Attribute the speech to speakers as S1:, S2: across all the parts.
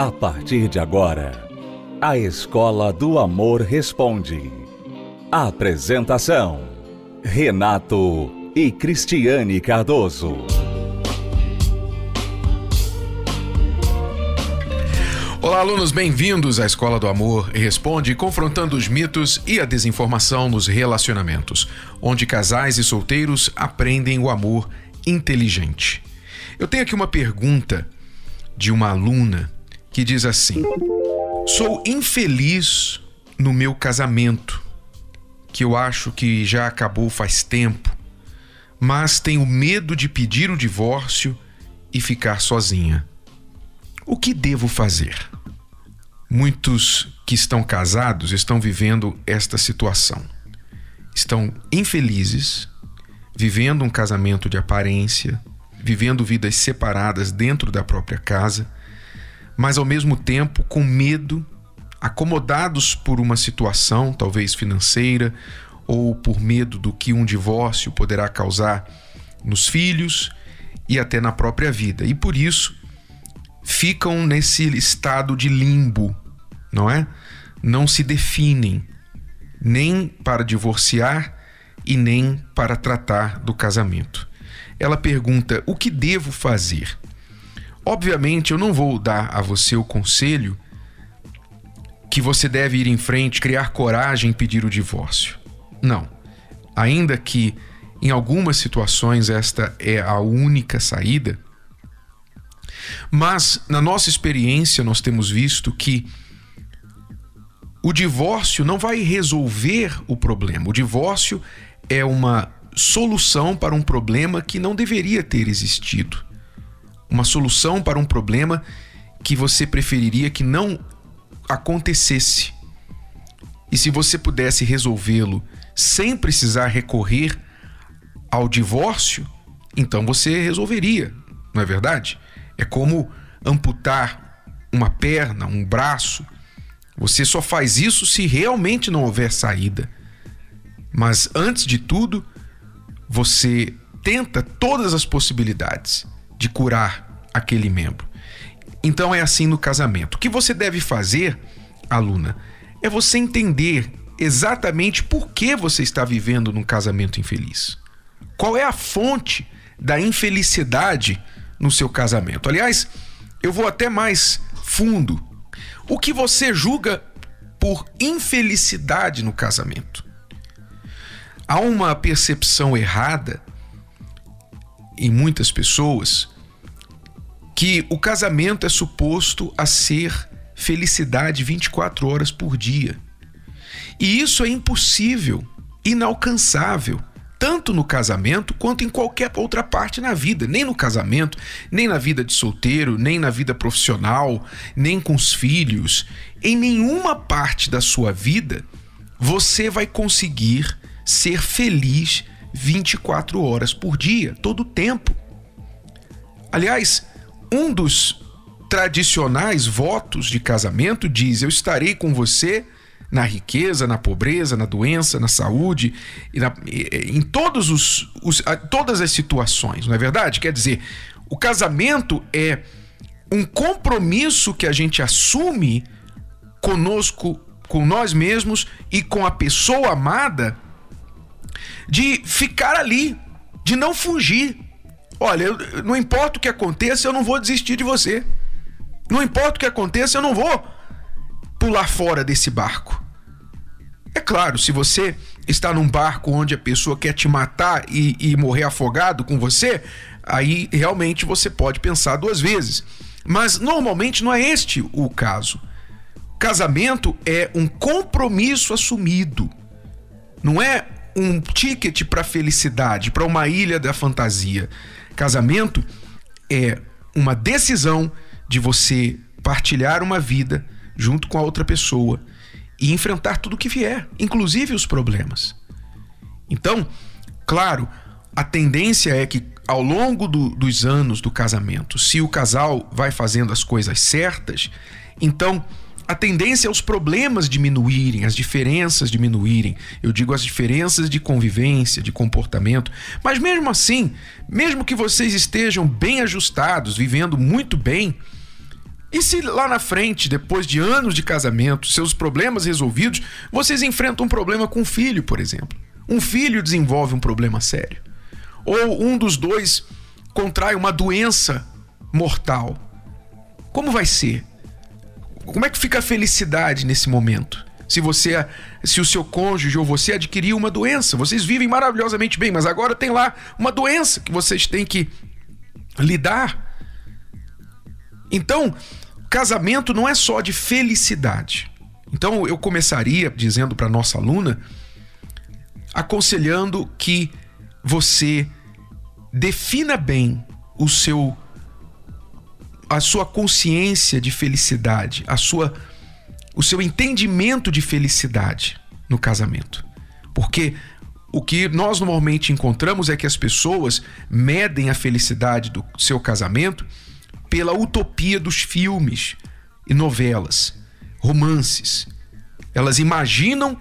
S1: A partir de agora, a Escola do Amor Responde. Apresentação: Renato e Cristiane Cardoso.
S2: Olá, alunos, bem-vindos à Escola do Amor Responde, confrontando os mitos e a desinformação nos relacionamentos, onde casais e solteiros aprendem o amor inteligente. Eu tenho aqui uma pergunta de uma aluna que diz assim: Sou infeliz no meu casamento, que eu acho que já acabou faz tempo, mas tenho medo de pedir o divórcio e ficar sozinha. O que devo fazer? Muitos que estão casados estão vivendo esta situação. Estão infelizes, vivendo um casamento de aparência, vivendo vidas separadas dentro da própria casa, mas ao mesmo tempo com medo, acomodados por uma situação, talvez financeira, ou por medo do que um divórcio poderá causar nos filhos e até na própria vida. E por isso ficam nesse estado de limbo, não é? Não se definem nem para divorciar e nem para tratar do casamento. Ela pergunta: o que devo fazer? Obviamente, eu não vou dar a você o conselho que você deve ir em frente, criar coragem e pedir o divórcio. Não. Ainda que em algumas situações esta é a única saída, mas na nossa experiência nós temos visto que o divórcio não vai resolver o problema. O divórcio é uma solução para um problema que não deveria ter existido. Uma solução para um problema que você preferiria que não acontecesse. E se você pudesse resolvê-lo sem precisar recorrer ao divórcio, então você resolveria, não é verdade? É como amputar uma perna, um braço. Você só faz isso se realmente não houver saída. Mas antes de tudo, você tenta todas as possibilidades de curar aquele membro. Então é assim no casamento. O que você deve fazer, aluna, é você entender exatamente por que você está vivendo num casamento infeliz. Qual é a fonte da infelicidade no seu casamento? Aliás, eu vou até mais fundo. O que você julga por infelicidade no casamento? há uma percepção errada em muitas pessoas que o casamento é suposto a ser felicidade 24 horas por dia. E isso é impossível, inalcançável, tanto no casamento quanto em qualquer outra parte na vida. Nem no casamento, nem na vida de solteiro, nem na vida profissional, nem com os filhos. Em nenhuma parte da sua vida você vai conseguir ser feliz 24 horas por dia, todo o tempo. Aliás, um dos tradicionais votos de casamento diz: Eu estarei com você na riqueza, na pobreza, na doença, na saúde, na, em todos os, os, todas as situações, não é verdade? Quer dizer, o casamento é um compromisso que a gente assume conosco, com nós mesmos e com a pessoa amada de ficar ali, de não fugir. Olha, eu, não importa o que aconteça, eu não vou desistir de você. Não importa o que aconteça, eu não vou pular fora desse barco. É claro, se você está num barco onde a pessoa quer te matar e, e morrer afogado com você, aí realmente você pode pensar duas vezes. Mas normalmente não é este o caso. Casamento é um compromisso assumido. Não é um ticket para felicidade, para uma ilha da fantasia. Casamento é uma decisão de você partilhar uma vida junto com a outra pessoa e enfrentar tudo que vier, inclusive os problemas. Então, claro, a tendência é que ao longo do, dos anos do casamento, se o casal vai fazendo as coisas certas, então a tendência é os problemas diminuírem, as diferenças diminuírem. Eu digo as diferenças de convivência, de comportamento. Mas mesmo assim, mesmo que vocês estejam bem ajustados, vivendo muito bem, E se lá na frente, depois de anos de casamento, seus problemas resolvidos, vocês enfrentam um problema com um filho, por exemplo? Um filho desenvolve um problema sério. Ou um dos dois contrai uma doença mortal. Como vai ser? Como é que fica a felicidade nesse momento? Se você, se o seu cônjuge ou você adquiriu uma doença, vocês vivem maravilhosamente bem, mas agora tem lá uma doença que vocês têm que lidar. Então, casamento não é só de felicidade. Então, eu começaria dizendo para nossa aluna, aconselhando que você defina bem o seu a sua consciência de felicidade, a sua o seu entendimento de felicidade no casamento. Porque o que nós normalmente encontramos é que as pessoas medem a felicidade do seu casamento pela utopia dos filmes e novelas, romances. Elas imaginam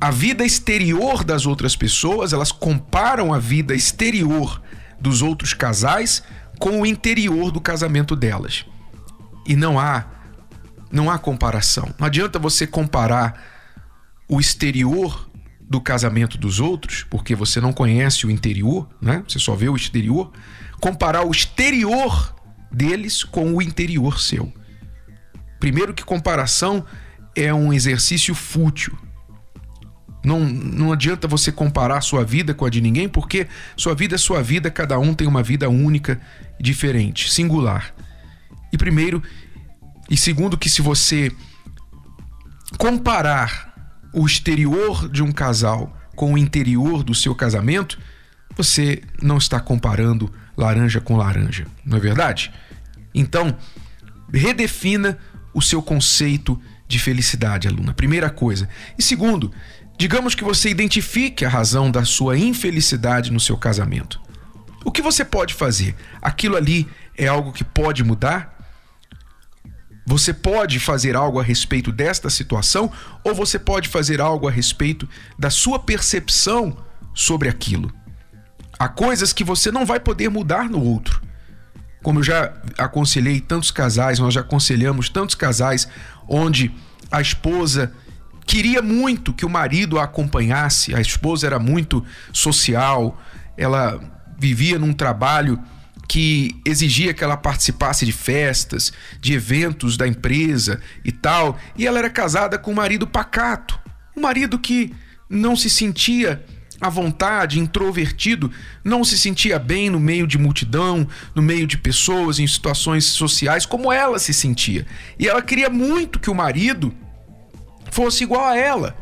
S2: a vida exterior das outras pessoas, elas comparam a vida exterior dos outros casais com o interior do casamento delas. E não há não há comparação. Não adianta você comparar o exterior do casamento dos outros, porque você não conhece o interior, né? Você só vê o exterior, comparar o exterior deles com o interior seu. Primeiro que comparação é um exercício fútil. Não, não adianta você comparar sua vida com a de ninguém, porque sua vida é sua vida, cada um tem uma vida única, diferente, singular. E primeiro, e segundo, que se você comparar o exterior de um casal com o interior do seu casamento, você não está comparando laranja com laranja, não é verdade? Então, redefina o seu conceito de felicidade, aluna. Primeira coisa. E segundo, Digamos que você identifique a razão da sua infelicidade no seu casamento. O que você pode fazer? Aquilo ali é algo que pode mudar? Você pode fazer algo a respeito desta situação ou você pode fazer algo a respeito da sua percepção sobre aquilo? Há coisas que você não vai poder mudar no outro. Como eu já aconselhei tantos casais, nós já aconselhamos tantos casais onde a esposa queria muito que o marido a acompanhasse. A esposa era muito social, ela vivia num trabalho que exigia que ela participasse de festas, de eventos da empresa e tal, e ela era casada com um marido pacato, um marido que não se sentia à vontade, introvertido, não se sentia bem no meio de multidão, no meio de pessoas, em situações sociais, como ela se sentia. E ela queria muito que o marido fosse igual a ela.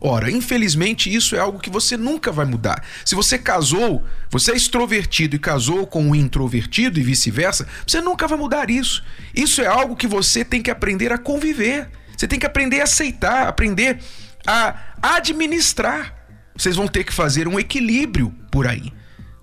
S2: Ora, infelizmente isso é algo que você nunca vai mudar. Se você casou, você é extrovertido e casou com um introvertido e vice-versa, você nunca vai mudar isso. Isso é algo que você tem que aprender a conviver. Você tem que aprender a aceitar, aprender a administrar. Vocês vão ter que fazer um equilíbrio por aí.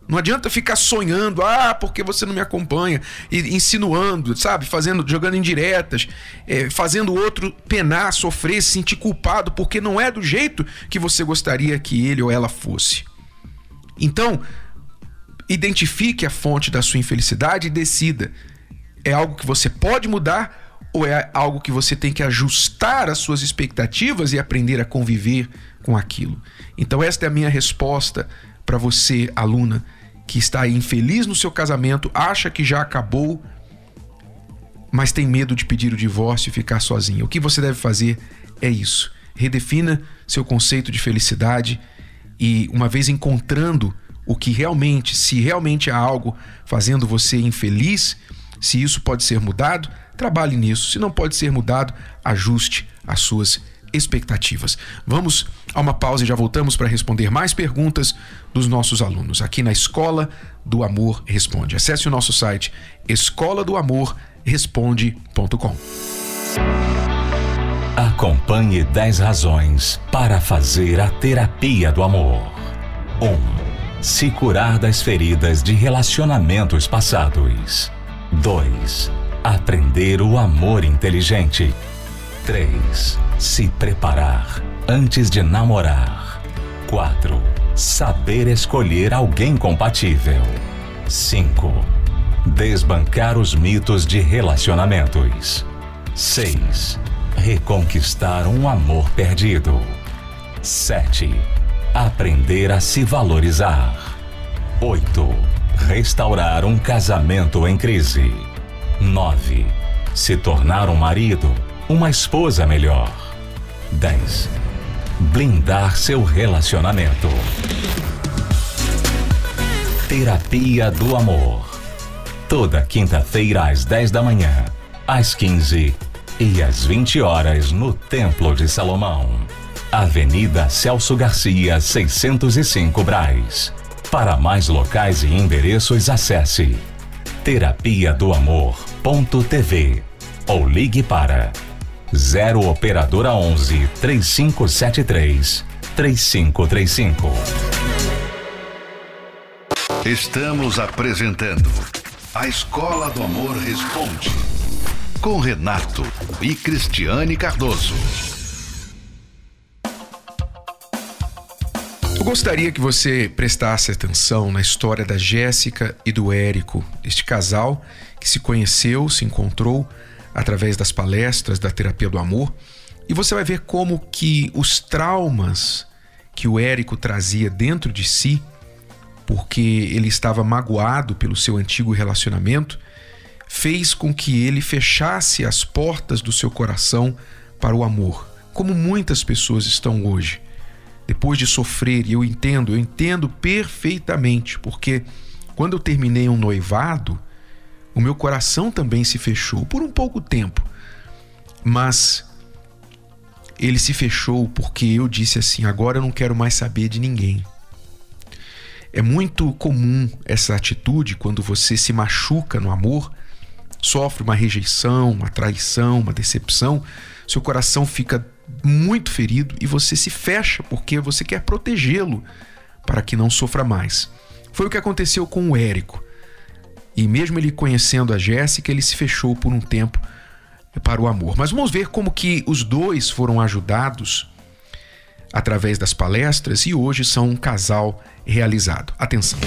S2: Não adianta ficar sonhando, ah, porque você não me acompanha, e insinuando, sabe, fazendo, jogando indiretas, é, fazendo outro penar, sofrer, se sentir culpado, porque não é do jeito que você gostaria que ele ou ela fosse. Então, identifique a fonte da sua infelicidade e decida: é algo que você pode mudar ou é algo que você tem que ajustar as suas expectativas e aprender a conviver com aquilo? Então, esta é a minha resposta para você, aluna, que está infeliz no seu casamento, acha que já acabou, mas tem medo de pedir o divórcio e ficar sozinha. O que você deve fazer é isso. Redefina seu conceito de felicidade e, uma vez encontrando o que realmente, se realmente há algo fazendo você infeliz, se isso pode ser mudado, trabalhe nisso. Se não pode ser mudado, ajuste as suas expectativas. Vamos a uma pausa e já voltamos para responder mais perguntas dos nossos alunos aqui na Escola do Amor Responde. Acesse o nosso site escola do amor responde.com.
S1: Acompanhe 10 razões para fazer a terapia do amor. 1. Um, se curar das feridas de relacionamentos passados. 2. Aprender o amor inteligente. 3 se preparar antes de namorar. 4. Saber escolher alguém compatível. 5. Desbancar os mitos de relacionamentos. 6. Reconquistar um amor perdido. 7. Aprender a se valorizar. 8. Restaurar um casamento em crise. 9. Se tornar um marido, uma esposa melhor. 10. Blindar seu relacionamento. Terapia do Amor. Toda quinta-feira às 10 da manhã, às 15 e às 20 horas no Templo de Salomão. Avenida Celso Garcia, 605 Braz. Para mais locais e endereços, acesse terapia do amor.tv ou ligue para 0 operadora 11 3573 3535.
S3: Estamos apresentando A Escola do Amor Responde com Renato e Cristiane Cardoso.
S2: Eu gostaria que você prestasse atenção na história da Jéssica e do Érico, este casal que se conheceu, se encontrou através das palestras da terapia do amor, e você vai ver como que os traumas que o Érico trazia dentro de si, porque ele estava magoado pelo seu antigo relacionamento, fez com que ele fechasse as portas do seu coração para o amor, como muitas pessoas estão hoje. Depois de sofrer, e eu entendo, eu entendo perfeitamente, porque quando eu terminei um noivado, o meu coração também se fechou por um pouco tempo. Mas ele se fechou porque eu disse assim: agora eu não quero mais saber de ninguém. É muito comum essa atitude quando você se machuca no amor, sofre uma rejeição, uma traição, uma decepção, seu coração fica muito ferido e você se fecha porque você quer protegê-lo para que não sofra mais. Foi o que aconteceu com o Érico. E mesmo ele conhecendo a Jéssica, ele se fechou por um tempo para o amor. Mas vamos ver como que os dois foram ajudados através das palestras e hoje são um casal realizado. Atenção.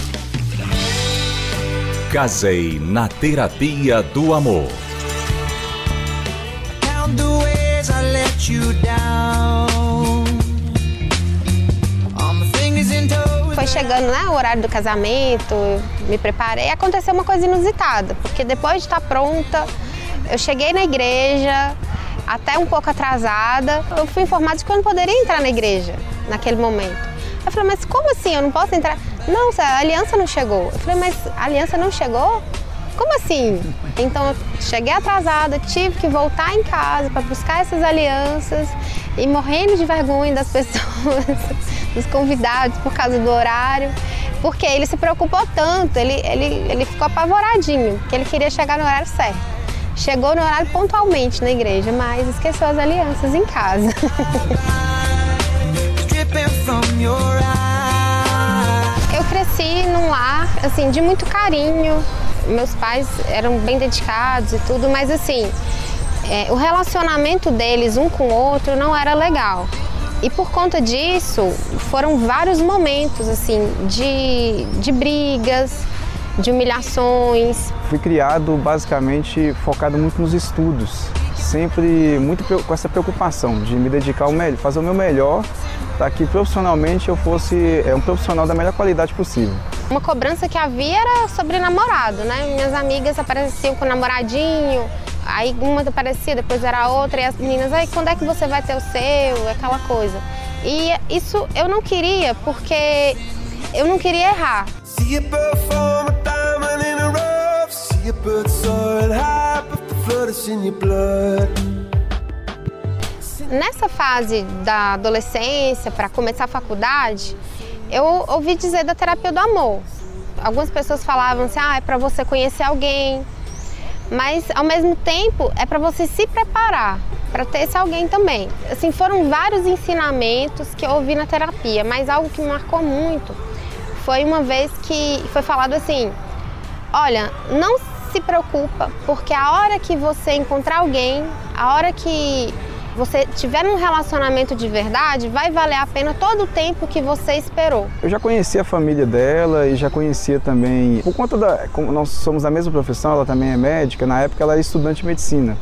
S1: Casei na terapia do amor.
S4: Foi chegando né, o horário do casamento, me preparei. Aconteceu uma coisa inusitada, porque depois de estar pronta, eu cheguei na igreja, até um pouco atrasada. Eu fui informada de que eu não poderia entrar na igreja naquele momento. Eu falei, mas como assim? Eu não posso entrar? Não, a aliança não chegou. Eu falei, mas a aliança não chegou? Como assim? Então eu cheguei atrasada, tive que voltar em casa para buscar essas alianças e morrendo de vergonha das pessoas, dos convidados por causa do horário, porque ele se preocupou tanto, ele, ele, ele ficou apavoradinho, que ele queria chegar no horário certo. Chegou no horário pontualmente na igreja, mas esqueceu as alianças em casa. Eu cresci num lar assim de muito carinho, meus pais eram bem dedicados e tudo, mas assim, é, o relacionamento deles um com o outro não era legal. E por conta disso, foram vários momentos assim de, de brigas, de humilhações.
S5: Fui criado basicamente focado muito nos estudos, sempre muito com essa preocupação de me dedicar ao melhor, fazer o meu melhor para que profissionalmente eu fosse é, um profissional da melhor qualidade possível.
S4: Uma cobrança que havia era sobre namorado, né? Minhas amigas apareciam com namoradinho, aí uma aparecia, depois era outra, e as meninas, aí quando é que você vai ter o seu? Aquela coisa. E isso eu não queria, porque eu não queria errar. Nessa fase da adolescência, para começar a faculdade, eu ouvi dizer da terapia do amor. Algumas pessoas falavam assim: ah, é para você conhecer alguém, mas ao mesmo tempo é para você se preparar para ter esse alguém também. Assim, foram vários ensinamentos que eu ouvi na terapia, mas algo que me marcou muito foi uma vez que foi falado assim: olha, não se preocupa, porque a hora que você encontrar alguém, a hora que você tiver um relacionamento de verdade, vai valer a pena todo o tempo que você esperou.
S5: Eu já conhecia a família dela e já conhecia também, por conta da. Como nós somos da mesma profissão, ela também é médica, na época ela era estudante de medicina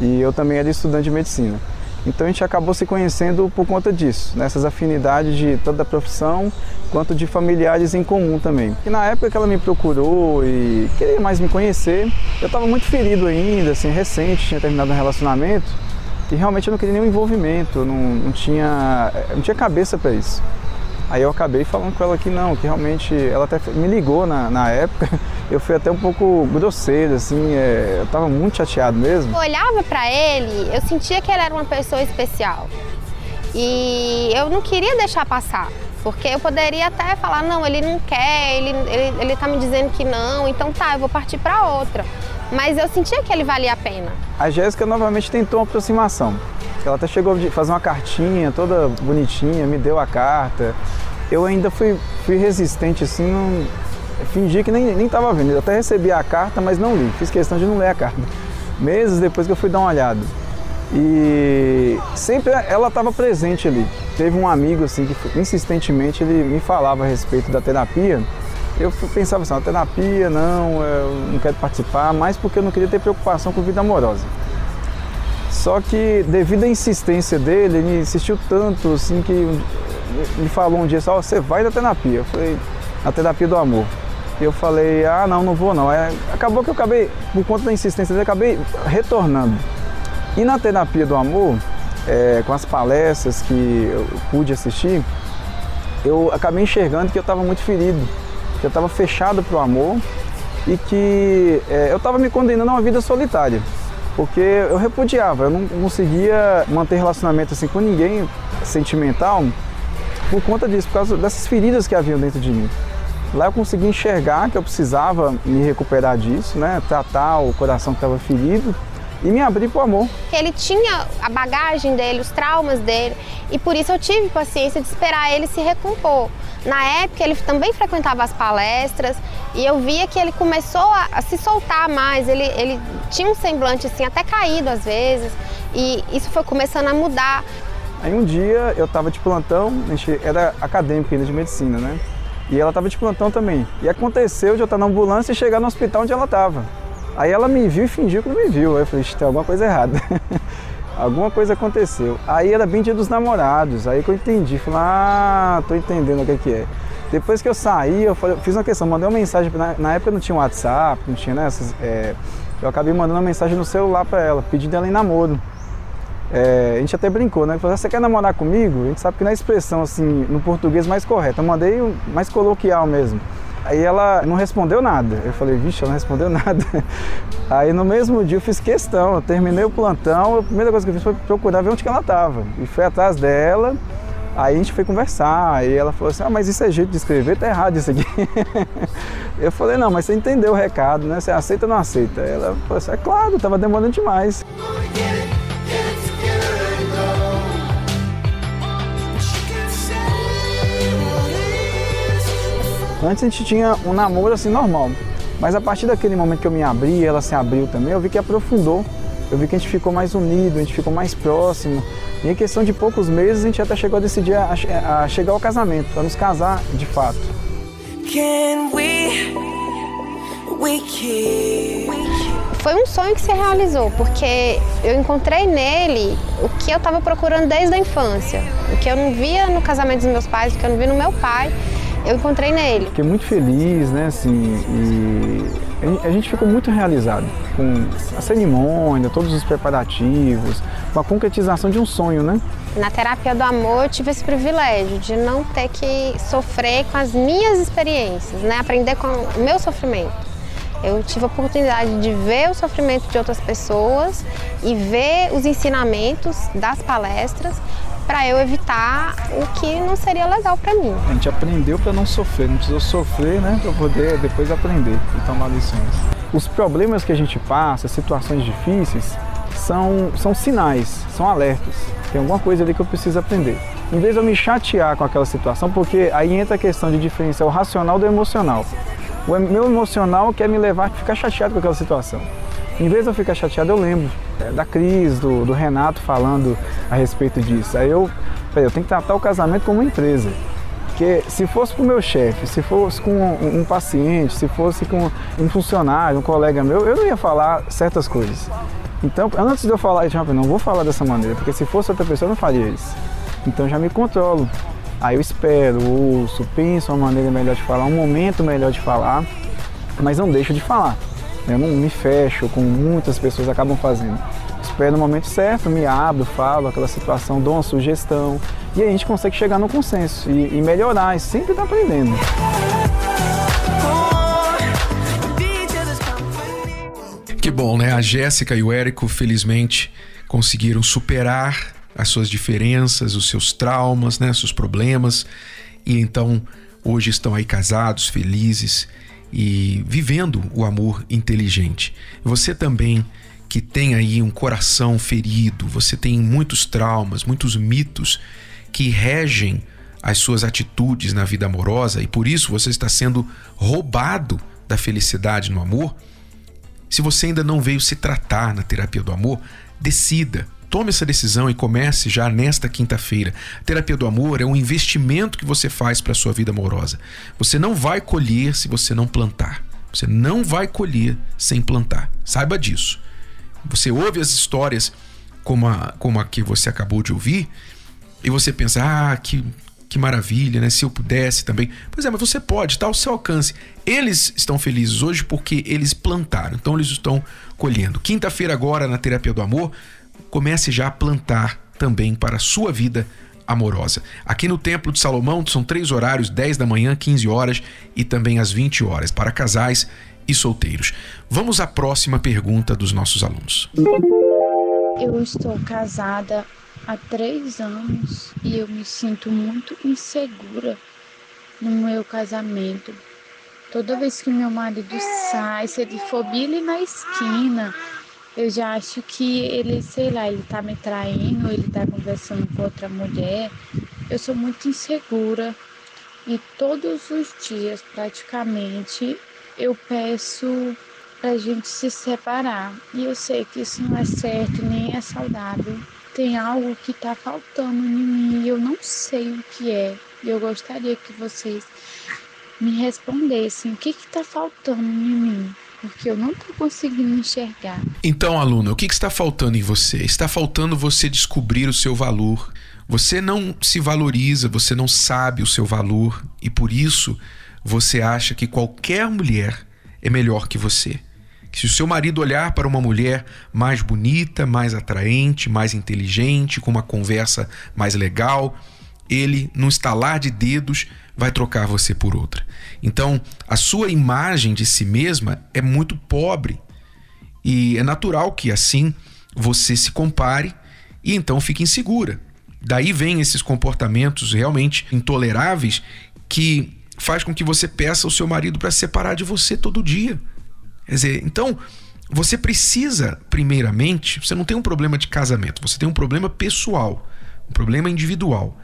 S5: e eu também era estudante de medicina. Então a gente acabou se conhecendo por conta disso, nessas afinidades de toda a profissão, quanto de familiares em comum também. E na época que ela me procurou e queria mais me conhecer, eu estava muito ferido ainda, assim, recente, tinha terminado um relacionamento e realmente eu não queria nenhum envolvimento, não, não tinha, não tinha cabeça para isso. Aí eu acabei falando com ela que não, que realmente ela até me ligou na, na época. Eu fui até um pouco grosseiro, assim, é, eu tava muito chateado mesmo.
S4: Eu olhava para ele, eu sentia que ele era uma pessoa especial. E eu não queria deixar passar, porque eu poderia até falar, não, ele não quer, ele, ele, ele tá me dizendo que não, então tá, eu vou partir para outra. Mas eu sentia que ele valia a pena.
S5: A Jéssica novamente tentou uma aproximação. Ela até chegou a fazer uma cartinha toda bonitinha, me deu a carta. Eu ainda fui, fui resistente, assim, não, fingi que nem estava vendo. Eu até recebi a carta, mas não li. Fiz questão de não ler a carta. Meses depois que eu fui dar uma olhada. E sempre ela estava presente ali. Teve um amigo assim que insistentemente ele me falava a respeito da terapia. Eu pensava assim, a terapia não, eu não quero participar, mais porque eu não queria ter preocupação com vida amorosa. Só que devido à insistência dele, ele insistiu tanto assim que me falou um dia só, você vai na terapia. Eu falei, na terapia do amor. E eu falei, ah não, não vou não. É, acabou que eu acabei, por conta da insistência dele, acabei retornando. E na terapia do amor, é, com as palestras que eu pude assistir, eu acabei enxergando que eu estava muito ferido, que eu estava fechado para o amor e que é, eu estava me condenando a uma vida solitária porque eu repudiava, eu não conseguia manter relacionamento assim com ninguém sentimental por conta disso, por causa dessas feridas que haviam dentro de mim. Lá eu consegui enxergar que eu precisava me recuperar disso, né? Tratar o coração que estava ferido e me abrir para o amor.
S4: Ele tinha a bagagem dele, os traumas dele, e por isso eu tive paciência de esperar ele se recompor. Na época ele também frequentava as palestras e eu via que ele começou a, se soltar mais, ele, ele tinha um semblante assim até caído às vezes e isso foi começando a mudar.
S5: Aí um dia eu estava de plantão, a gente era acadêmico ainda de medicina, né? E ela estava de plantão também. E aconteceu de eu estar na ambulância e chegar no hospital onde ela estava. Aí ela me viu e fingiu que não me viu. Aí eu falei, tem alguma coisa errada. alguma coisa aconteceu. Aí era bem dia dos namorados, aí que eu entendi, falei, ah, tô entendendo o que, que é. Depois que eu saí, eu, fiz uma questão, mandei uma mensagem, na, na, época não tinha WhatsApp, não tinha né, é, eu acabei mandando uma mensagem no celular para ela, pedindo ela em namoro. É, a gente até brincou, né? Falou, você quer namorar comigo? A gente sabe que é expressão assim, no português mais correta, eu mandei mais coloquial mesmo. Aí ela não respondeu nada. Eu falei, vixe, ela não respondeu nada. Aí no mesmo dia eu fiz questão, eu terminei o plantão, a primeira coisa que eu fiz foi procurar ver onde que ela estava. E fui atrás dela, aí a gente foi conversar, aí ela falou assim, ah, mas isso é jeito de escrever, tá errado isso aqui. eu falei, não, mas você entendeu o recado, né? Você aceita ou não aceita? Ela falou assim, é claro, estava demorando demais. Antes a gente tinha um namoro assim normal, mas a partir daquele momento que eu me abri, ela se abriu também, eu vi que aprofundou. Eu vi que a gente ficou mais unido, a gente ficou mais próximo. E em questão de poucos meses a gente até chegou a decidir a, a chegar ao casamento, para nos casar de fato. We, we
S4: Foi um sonho que se realizou, porque eu encontrei nele o que eu estava procurando desde a infância, o que eu não via no casamento dos meus pais, o que eu não via no meu pai eu encontrei nele.
S5: Fiquei muito feliz, né, assim, e a gente ficou muito realizado com a cerimônia, todos os preparativos, com a concretização de um sonho, né?
S4: Na terapia do amor eu tive esse privilégio de não ter que sofrer com as minhas experiências, né? Aprender com o meu sofrimento. Eu tive a oportunidade de ver o sofrimento de outras pessoas e ver os ensinamentos das palestras para eu evitar o que não seria legal para mim.
S5: A gente aprendeu para não sofrer, não precisou sofrer, né, para poder depois aprender e tomar lições. Os problemas que a gente passa, situações difíceis, são, são sinais, são alertas. Tem alguma coisa ali que eu preciso aprender. Em vez de eu me chatear com aquela situação, porque aí entra a questão de diferenciar o racional do emocional. O meu emocional quer me levar a ficar chateado com aquela situação. Em vez de eu ficar chateado, eu lembro. é, da Cris, do, do Renato falando a respeito disso. Aí eu, eu tenho que tratar o casamento como uma empresa. Porque se fosse com o meu chefe, se fosse com um, um, paciente, se fosse com um funcionário, um colega meu, eu não ia falar certas coisas. Então, antes de eu falar eu não vou falar dessa maneira, porque se fosse outra pessoa, eu não faria isso. Então, já me controlo. Aí eu espero, ouço, penso uma maneira melhor de falar, um momento melhor de falar, mas não deixo de falar. Eu não me fecho, como muitas pessoas acabam fazendo. Espero no momento certo, me abro, falo aquela situação, dou uma sugestão e a gente consegue chegar no consenso e, e melhorar, e sempre está aprendendo.
S2: Que bom, né? A Jéssica e o Érico, felizmente, conseguiram superar as suas diferenças, os seus traumas, né, seus problemas, e então hoje estão aí casados, felizes e vivendo o amor inteligente. Você também que tem aí um coração ferido, você tem muitos traumas, muitos mitos que regem as suas atitudes na vida amorosa e por isso você está sendo roubado da felicidade no amor. Se você ainda não veio se tratar na terapia do amor, decida Tome essa decisão e comece já nesta quinta-feira. Terapia do amor é um investimento que você faz para a sua vida amorosa. Você não vai colher se você não plantar. Você não vai colher sem plantar. Saiba disso. Você ouve as histórias como a, como a que você acabou de ouvir e você pensa: ah, que, que maravilha, né? Se eu pudesse também. Pois é, mas você pode, está ao seu alcance. Eles estão felizes hoje porque eles plantaram, então eles estão colhendo. Quinta-feira, agora, na Terapia do Amor, comece já a plantar também para a sua vida amorosa. Aqui no Templo de Salomão são três horários: 10 da manhã, 15 horas e também às 20 horas, para casais e solteiros. Vamos à próxima pergunta dos nossos alunos.
S6: Eu estou casada há três anos e eu me sinto muito insegura no meu casamento. Toda vez que meu marido sai, se ele ele na esquina, eu já acho que ele, sei lá, ele tá me traindo, ele tá conversando com outra mulher. Eu sou muito insegura e todos os dias, praticamente, eu peço pra gente se separar. E eu sei que isso não é certo, nem é saudável. Tem algo que tá faltando em mim e eu não sei o que é. E eu gostaria que vocês me respondessem o que que tá faltando em mim porque eu não estou conseguindo enxergar.
S2: Então, aluna, o que, que está faltando em você? Está faltando você descobrir o seu valor. Você não se valoriza, você não sabe o seu valor e por isso você acha que qualquer mulher é melhor que você. Se o seu marido olhar para uma mulher mais bonita, mais atraente, mais inteligente, com uma conversa mais legal, ele, num estalar de dedos, vai trocar você por outra. Então, a sua imagem de si mesma é muito pobre. E é natural que assim você se compare e então fique insegura. Daí vem esses comportamentos realmente intoleráveis que faz com que você peça ao seu marido para se separar de você todo dia. Quer dizer, então você precisa, primeiramente, você não tem um problema de casamento, você tem um problema pessoal, um problema individual.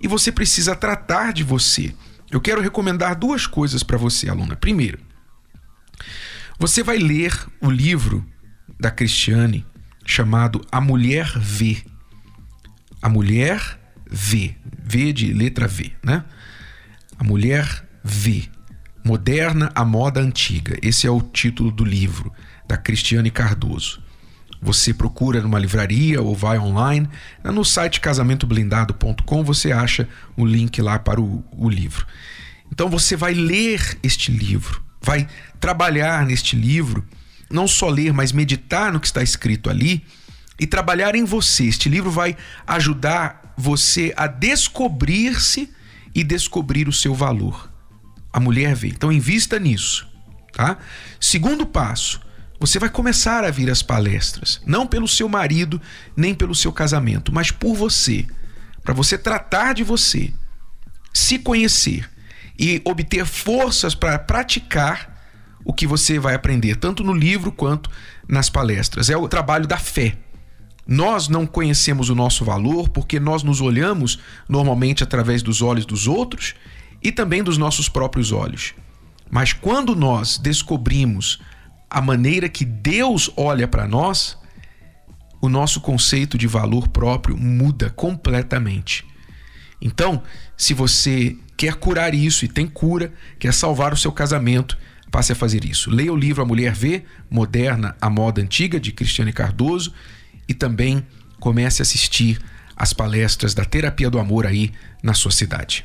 S2: E você precisa tratar de você. Eu quero recomendar duas coisas para você, aluna. Primeiro, você vai ler o livro da Cristiane chamado A Mulher Vê. A Mulher Vê. V de letra V, né? A Mulher Vê. Moderna a Moda Antiga. Esse é o título do livro da Cristiane Cardoso. Você procura numa livraria ou vai online. No site casamentoblindado.com você acha o link lá para o, o livro. Então você vai ler este livro, vai trabalhar neste livro, não só ler, mas meditar no que está escrito ali e trabalhar em você. Este livro vai ajudar você a descobrir-se e descobrir o seu valor. A mulher vê. Então invista nisso, tá? Segundo passo, você vai começar a vir às palestras, não pelo seu marido, nem pelo seu casamento, mas por você, para você tratar de você, se conhecer e obter forças para praticar o que você vai aprender, tanto no livro quanto nas palestras. É o trabalho da fé. Nós não conhecemos o nosso valor porque nós nos olhamos normalmente através dos olhos dos outros e também dos nossos próprios olhos. Mas quando nós descobrimos a maneira que Deus olha para nós, o nosso conceito de valor próprio muda completamente. Então, se você quer curar isso e tem cura, quer salvar o seu casamento, passe a fazer isso. Leia o livro A Mulher Vê, Moderna, a Moda Antiga, de Cristiane Cardoso, e também comece a assistir às palestras da Terapia do Amor aí na sua cidade.